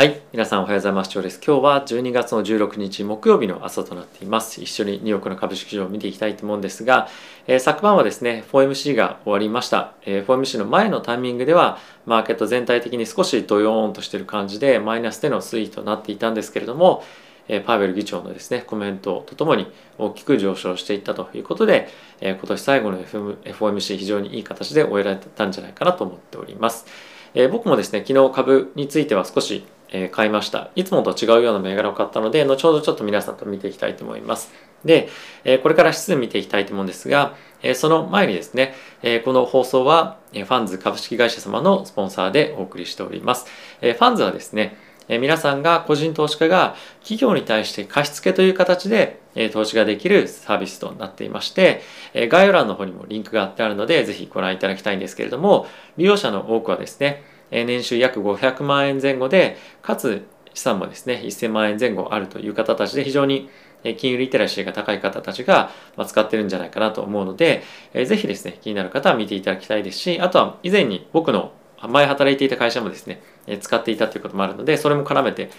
はい皆さんおはようございます。です。今日は12月の16日木曜日の朝となっています。一緒にニューヨークの株式市場を見ていきたいと思うんですが、えー、昨晩はですね 4MC が終わりました、えー、4MC の前のタイミングではマーケット全体的に少しドヨーンとしている感じでマイナスでの推移となっていたんですけれどもえパウエル議長のですねコメントとともに大きく上昇していったということでえ今年最後の FOMC 非常にいい形で終えられたんじゃないかなと思っております。え僕もですね昨日株については少しえ買いました。いつもと違うような銘柄を買ったので、後ほどちょっと皆さんと見ていきたいと思います。で、えこれから指数見ていきたいと思うんですが、えその前にですね、えこの放送は、えファンズ株式会社様のスポンサーでお送りしております。えファンズはですね、え皆さんが個人投資家が企業に対して貸付という形で、え投資ができるサービスとなっていまして、え概要欄の方にもリンクがあってあるので、ぜひご覧いただきたいんですけれども、利用者の多くはですね、年収約500万円前後でかつ資産もですね1000万円前後あるという方たちで非常に金融リテラシーが高い方たちが使ってるんじゃないかなと思うのでぜひですね気になる方は見ていただきたいですしあとは以前に僕の前働いていた会社もですね使っていたということもあるのでそれも絡めて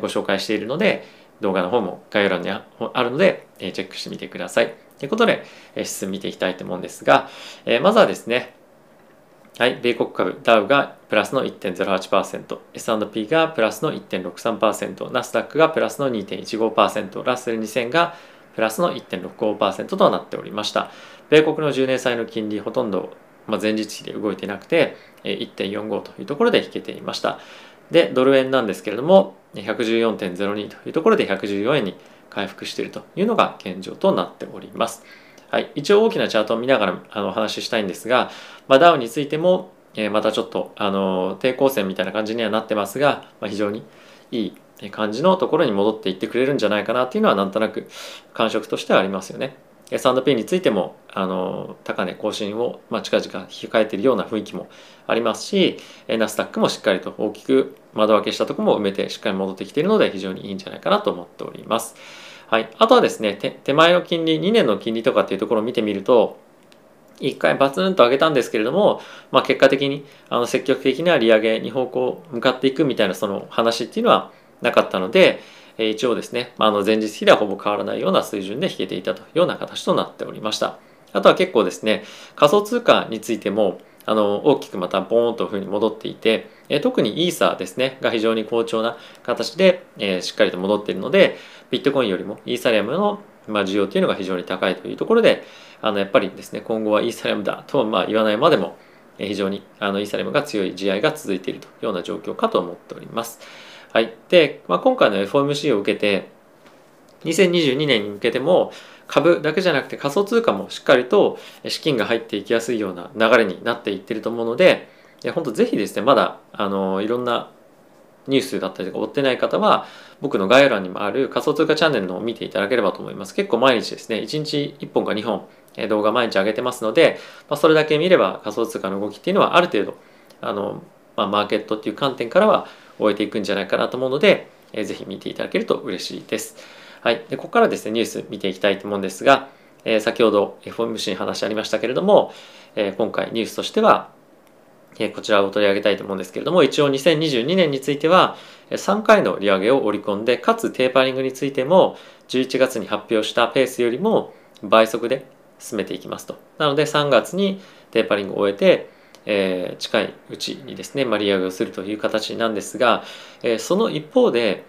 ご紹介しているので動画の方も概要欄にあるのでチェックしてみてください。ということで、指数見ていきたいと思うんですが、まずはですね、はい、米国株ダウがプラスの1.08%、S&P がプラスの1.63%、ナスダックがプラスの2.15%、ラッセル2000がプラスの1.65%となっておりました。米国の10年債の金利ほとんど、まあ、前日比で動いていなくて1.45というところで引けていました。で、ドル円なんですけれども114.02というところで114円に回復しているというのが現状となっております。はい、一応大きなチャートを見ながらあの話ししたいんですが、まあ、ダウンについても、えー、またちょっとあの抵抗線みたいな感じにはなってますが、まあ、非常にいい感じのところに戻っていってくれるんじゃないかなっていうのはなんとなく感触としてはありますよね。S&P についてもあの高値更新を、まあ、近々控えているような雰囲気もありますしナスダックもしっかりと大きく窓開けしたところも埋めてしっかり戻ってきているので非常にいいんじゃないかなと思っております。はい、あとはですね手前の金利2年の金利とかっていうところを見てみると1回バツンと上げたんですけれども、まあ、結果的にあの積極的な利上げに方向向かっていくみたいなその話っていうのはなかったので、一応ですね、まあ、の前日比ではほぼ変わらないような水準で引けていたというような形となっておりました。あとは結構ですね仮想通貨についてもあの大きくまたボーンというふうに戻っていて、え特にイーサーですねが非常に好調な形で、えしっかりと戻っているのでビットコインよりもイーサリアムのまあ、需要というのが非常に高いというところであのやっぱりですね今後はイーサリアムだとはまあ言わないまでも非常にあのイーサリアムが強い地合が続いているというような状況かと思っております。はい、で、まあ、今回の FOMC を受けて2022年に向けても株だけじゃなくて仮想通貨もしっかりと資金が入っていきやすいような流れになっていってると思うので本当ぜひですねまだあのいろんなニュースだったりとか追ってない方は僕の概要欄にもある仮想通貨チャンネルのを見ていただければと思います結構毎日ですね1日1本か2本動画毎日上げてますので、まあ、それだけ見れば仮想通貨の動きっていうのはある程度あの、まあ、マーケットっていう観点からは終えていくんじゃないかなと思うので、えー、ぜひ見ていただけると嬉しいです。はい、でここからですねニュース見ていきたいと思うんですが、えー、先ほど FOMC に話ありましたけれども、えー、今回ニュースとしてはえこちらを取り上げたいと思うんですけれども、一応2022年については、3回の利上げを織り込んで、かつテーパリングについても、11月に発表したペースよりも倍速で進めていきますと。なので、3月にテーパリングを終えて、え、近いうちにですね、まあ、利上げをするという形なんですが、え、その一方で、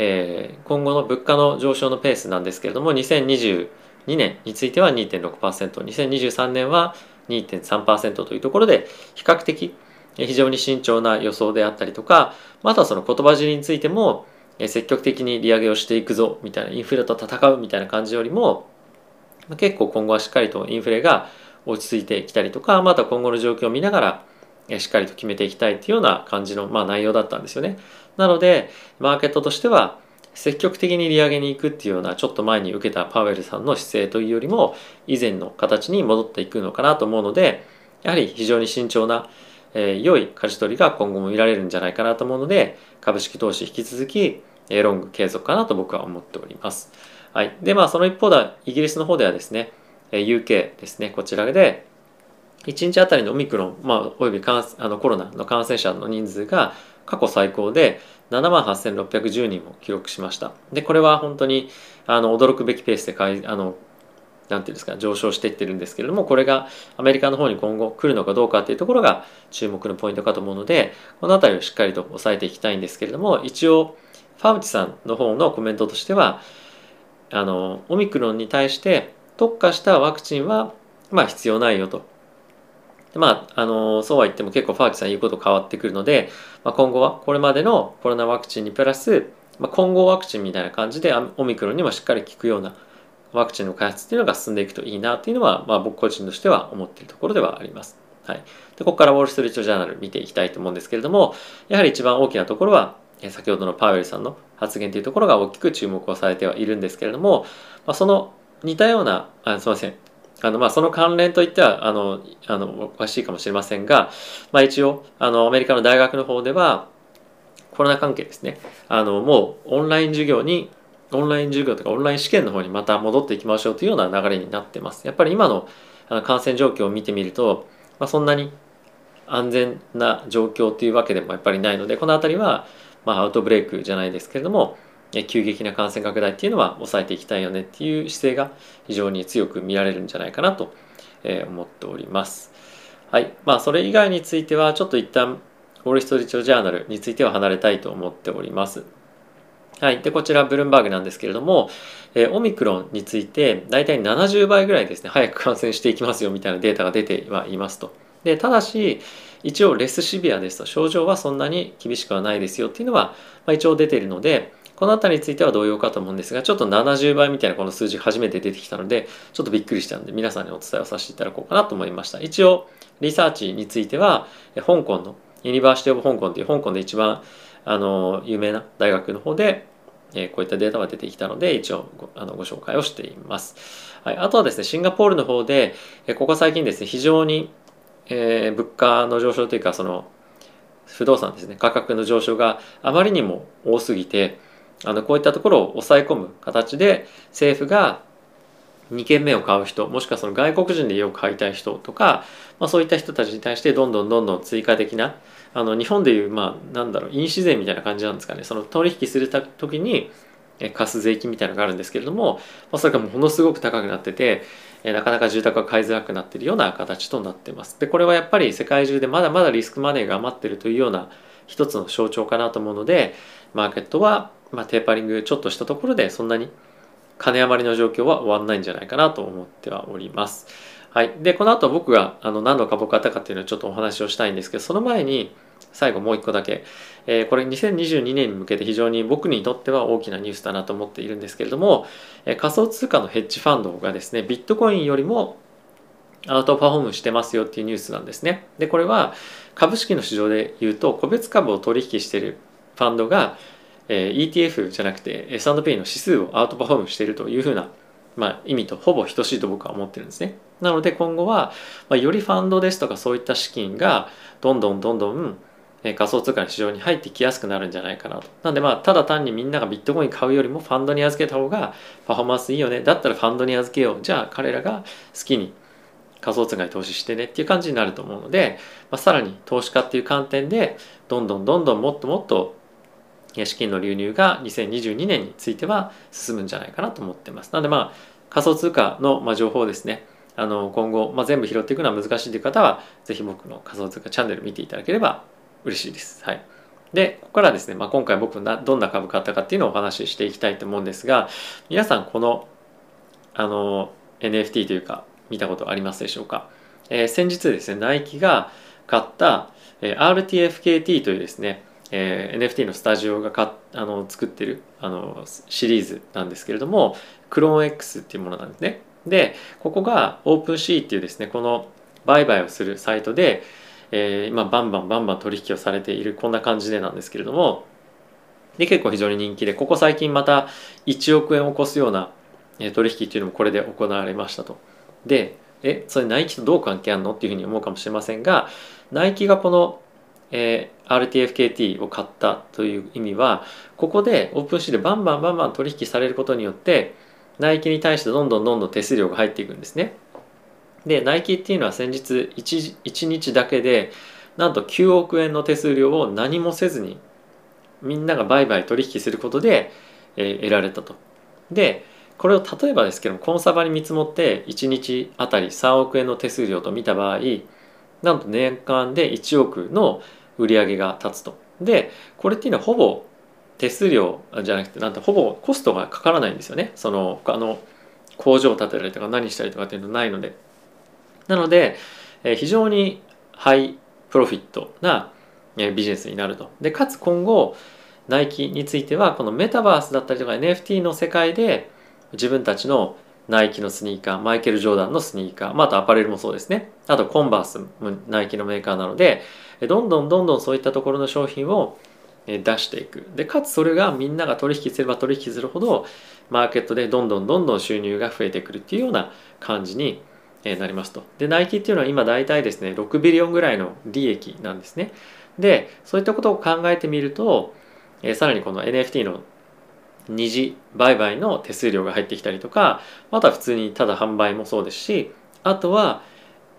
えー、今後の物価の上昇のペースなんですけれども、2022年については2.6%、2023年は2.3%というところで比較的非常に慎重な予想であったりとかまたその言葉尻についても積極的に利上げをしていくぞみたいなインフレと戦うみたいな感じよりも結構今後はしっかりとインフレが落ち着いてきたりとかまた今後の状況を見ながらしっかりと決めていきたいというような感じのまあ内容だったんですよね。なのでマーケットとしては積極的に利上げに行くっていうようなちょっと前に受けたパウエルさんの姿勢というよりも以前の形に戻っていくのかなと思うのでやはり非常に慎重な、えー、良い舵取りが今後も見られるんじゃないかなと思うので株式投資引き続き、えー、ロング継続かなと僕は思っております。はい、でまあその一方でイギリスの方ではですねえ UK ですねこちらで1日あたりのオミクロン、まあ、およびあのコロナの感染者の人数が過去最高で7万8610人も記録しましたでこれは本当にあの驚くべきペースでかいあのなんていうんですか上昇していってるんですけれどもこれがアメリカの方に今後来るのかどうかっていうところが注目のポイントかと思うのでこの辺りをしっかりと押さえていきたいんですけれども一応ファウチさんの方のコメントとしてはあのオミクロンに対して特化したワクチンはまあ必要ないよと。まあ、あのそうは言っても結構ファウチさん言うこと変わってくるので、まあ、今後はこれまでのコロナワクチンにプラス、まあ、混合ワクチンみたいな感じでオミクロンにもしっかり効くようなワクチンの開発っていうのが進んでいくといいなっていうのは、まあ、僕個人としては思っているところではあります。はい、でここからウォール・ストリート・ジャーナル見ていきたいと思うんですけれどもやはり一番大きなところは先ほどのパウエルさんの発言というところが大きく注目をされてはいるんですけれども、まあ、その似たようなあすいませんあのまあその関連といってはあのあのおかしいかもしれませんが、まあ、一応あのアメリカの大学の方ではコロナ関係ですねあのもうオンライン授業にオンライン授業とかオンライン試験の方にまた戻っていきましょうというような流れになってます。やっぱり今の感染状況を見てみると、まあ、そんなに安全な状況というわけでもやっぱりないのでこの辺りはまあアウトブレイクじゃないですけれども急激な感染拡大っていうのは抑えていきたいよねっていう姿勢が非常に強く見られるんじゃないかなと思っております。はいまあ、それ以外についてはちょっと一旦ウォール・ストリート・ジャーナルについては離れたいと思っております。はい、でこちらブルームバーグなんですけれども、えー、オミクロンについて大体70倍ぐらいですね早く感染していきますよみたいなデータが出てはいますとでただし一応レスシビアですと症状はそんなに厳しくはないですよっていうのは、まあ、一応出ているのでこの辺りについては同様かと思うんですがちょっと70倍みたいなこの数字初めて出てきたのでちょっとびっくりしたので皆さんにお伝えをさせていただこうかなと思いました。一応リサーチについては香港の University of 香港という香港で一番あの有名な大学の方で、えー、こういったデータが出てきたので一応ごあのご紹介をしています、はい、あとはですねシンガポールの方で、え、ここ最近ですね非常に、えー、物価の上昇というかその不動産ですね価格の上昇があまりにも多すぎてあのこういったところを抑え込む形で政府が2軒目を買う人もしくはその外国人で家を買いたい人とか、まあ、そういった人たちに対してどんどんどんどん追加的なあの日本でいうまあなんだろう印紙税みたいな感じなんですかねその取引する時に貸す税金みたいなのがあるんですけれども、まあ、それがものすごく高くなっててなかなか住宅が買いづらくなっているような形となっています。でこれはやっぱり世界中でまだまだリスクマネーが余っているというような一つの象徴かなと思うのでマーケットはまあテーパリングちょっとしたところでそんなに金余りの状況は終わんないんじゃないかなと思ってはおります。はい、でこの後僕があの何の株を買ったかっていうのをちょっとお話をしたいんですけどその前に最後もう一個だけ、えー、これ2022年に向けて非常に僕にとっては大きなニュースだなと思っているんですけれども、えー、仮想通貨のヘッジファンドがですねビットコインよりもアウトパフォームしてますよっていうニュースなんですね。でこれは株式の市場で言うと個別株を取引しているファンドがえ ETF じゃなくて S&P の指数をアウトパフォームしているというふうな、まあ、意味とほぼ等しいと僕は思ってるんですね。なので今後は、まあ、よりファンドですとかそういった資金がどんどんどんどん仮想通貨の市場に入ってきやすくなるんじゃないかなと。なんでまあただ単にみんながビットコイン買うよりもファンドに預けた方がパフォーマンスいいよね。だったらファンドに預けよう。じゃあ彼らが好きに仮想通貨に投資してねっていう感じになると思うので、まあ、さらに投資家っていう観点でどんどんどんどんもっともっと資金の流入が2022年については進むんじゃないかなと思ってます。なのでまあ仮想通貨のま情報ですねあの今後、まあ、全部拾っていくのは難しいという方は是非僕の仮想通貨チャンネル見ていただければ嬉しいです。はい、でここからですね、まあ、今回僕がどんな株買ったかっていうのをお話ししていきたいと思うんですが皆さんこのあの NFT というか見たことありますでしょうか、えー、先日ですねナイキが買った、えー、RTFKT というですねえー、NFT のスタジオがかあの作ってるあのシリーズなんですけれどもクローン X っていうものなんですね。でここが OpenC っていうですねこの売買をするサイトで、えー、今バンバンバンバン取引をされているこんな感じでなんですけれどもで結構非常に人気でここ最近また1億円を超すような取引っていうのもこれで行われましたと。でえそれナイキとどう関係あるの？っていうふうに思うかもしれませんがナイキがこのえー、RTFKT を買ったという意味はここでオープンシーでバンバンバンバン取引されることによってナイキに対してどんどんどんどん手数料が入っていくんですね。でナイキっていうのは先日 1, 1日だけでなんと9億円の手数料を何もせずにみんなが売買取引することで、えー、得られたと。でこれを例えばですけどもコンサバに見積もって1日あたり3億円の手数料と見た場合なんと年間で1億の売り上げが立つと。でこれっていうのはほぼ手数料じゃなくてなんてほぼコストがかからないんですよね。その他の工場を建てたりとか何したりとかっていうのないので。なので、えー、非常にハイプロフィットなえビジネスになると。でかつ今後ナイキについてはこのメタバースだったりとか NFT の世界で自分たちのナイキのスニーカーマイケル・ジョーダンのスニーカー、まあ、あとアパレルもそうですね。あとコンバースもナイキのメーカーなのでどんどんどんどんそういったところの商品を出していく。でかつそれがみんなが取引すれば取引するほどマーケットでどんどんどんどん収入が増えてくるっていうような感じになりますと。でナイキっていうのは今大体ですね6ビリオンぐらいの利益なんですね。でそういったことを考えてみると、さらにこの NFT の二次売買の手数料が入ってきたりとかあとは普通にただ販売もそうですしあとは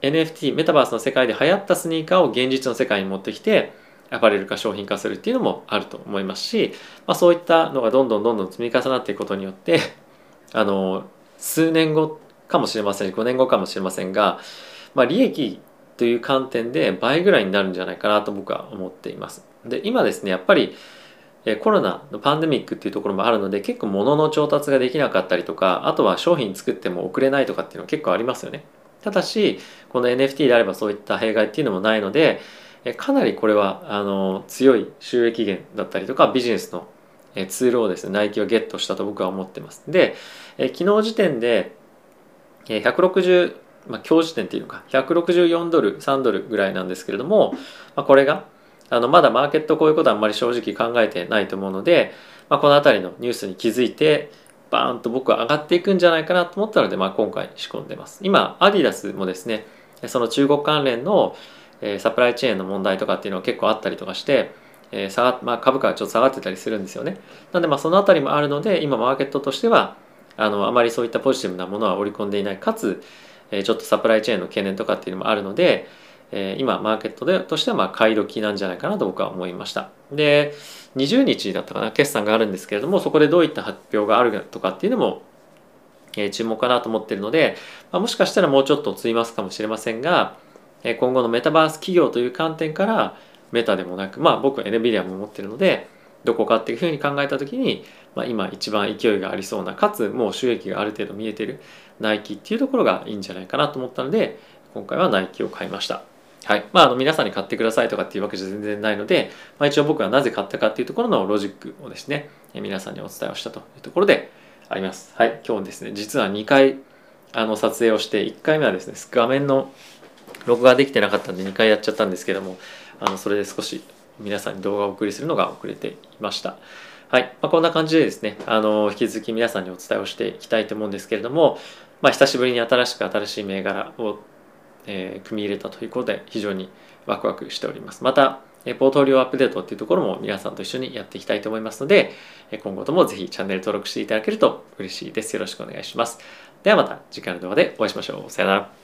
NFT メタバースの世界で流行ったスニーカーを現実の世界に持ってきてアパレル化商品化するっていうのもあると思いますし、まあ、そういったのがどんどんどんどん積み重なっていくことによって あの数年後かもしれません5年後かもしれませんが、まあ、利益という観点で倍ぐらいになるんじゃないかなと僕は思っています。で今ですねやっぱりコロナのパンデミックっていうところもあるので結構物の調達ができなかったりとかあとは商品作っても送れないとかっていうのは結構ありますよね。ただしこの NFT であればそういった弊害っていうのもないのでかなりこれはあの強い収益源だったりとかビジネスのツールをですねナイキはゲットしたと僕は思ってます。で昨日時点で160まあ今日時点っていうのか164ドル3ドルぐらいなんですけれども、まあ、これがあのまだマーケットこういうことはあんまり正直考えてないと思うので、まあ、この辺りのニュースに気づいてバーンと僕は上がっていくんじゃないかなと思ったので、まあ、今回仕込んでます今アディダスもですねその中国関連のサプライチェーンの問題とかっていうのは結構あったりとかして下がまあ、株価がちょっと下がってたりするんですよね。なのでまあその辺りもあるので今マーケットとしてはあのあまりそういったポジティブなものは織り込んでいないかつ、ちょっとサプライチェーンの懸念とかっていうのもあるので、え今マーケットでとしてはまあ買い時なんじゃないかなと僕は思いましたで20日だったかな決算があるんですけれどもそこでどういった発表があるとかっていうのも、え注目かなと思ってるので、まあ、もしかしたらもうちょっと積みますかもしれませんが、今後のメタバース企業という観点からメタでもなくまあ僕は NVIDIA も持ってるのでどこかっていうふうに考えた時に、まあ、今一番勢いがありそうなかつもう収益がある程度見えてるナイキっていうところがいいんじゃないかなと思ったので今回はナイキを買いました。はいまあ、あの皆さんに買ってくださいとかっていうわけじゃ全然ないので、まあ、一応僕はなぜ買ったかっていうところのロジックをですね皆さんにお伝えをしたというところであります。はい、今日ですね実は2回あの撮影をして1回目はですね画面の録画できてなかったんで2回やっちゃったんですけどもあのそれで少し皆さんに動画をお送りするのが遅れていました。はい、まあ、こんな感じでですねあの引き続き皆さんにお伝えをしていきたいと思うんですけれども、まあ、久しぶりに新しく新しい銘柄をえー、組み入れたということで非常にワクワクしております。また、えポートフォリオアップデートっていうところも皆さんと一緒にやっていきたいと思いますので、え今後ともぜひチャンネル登録していただけると嬉しいです。よろしくお願いします。ではまた次回の動画でお会いしましょう。さよなら。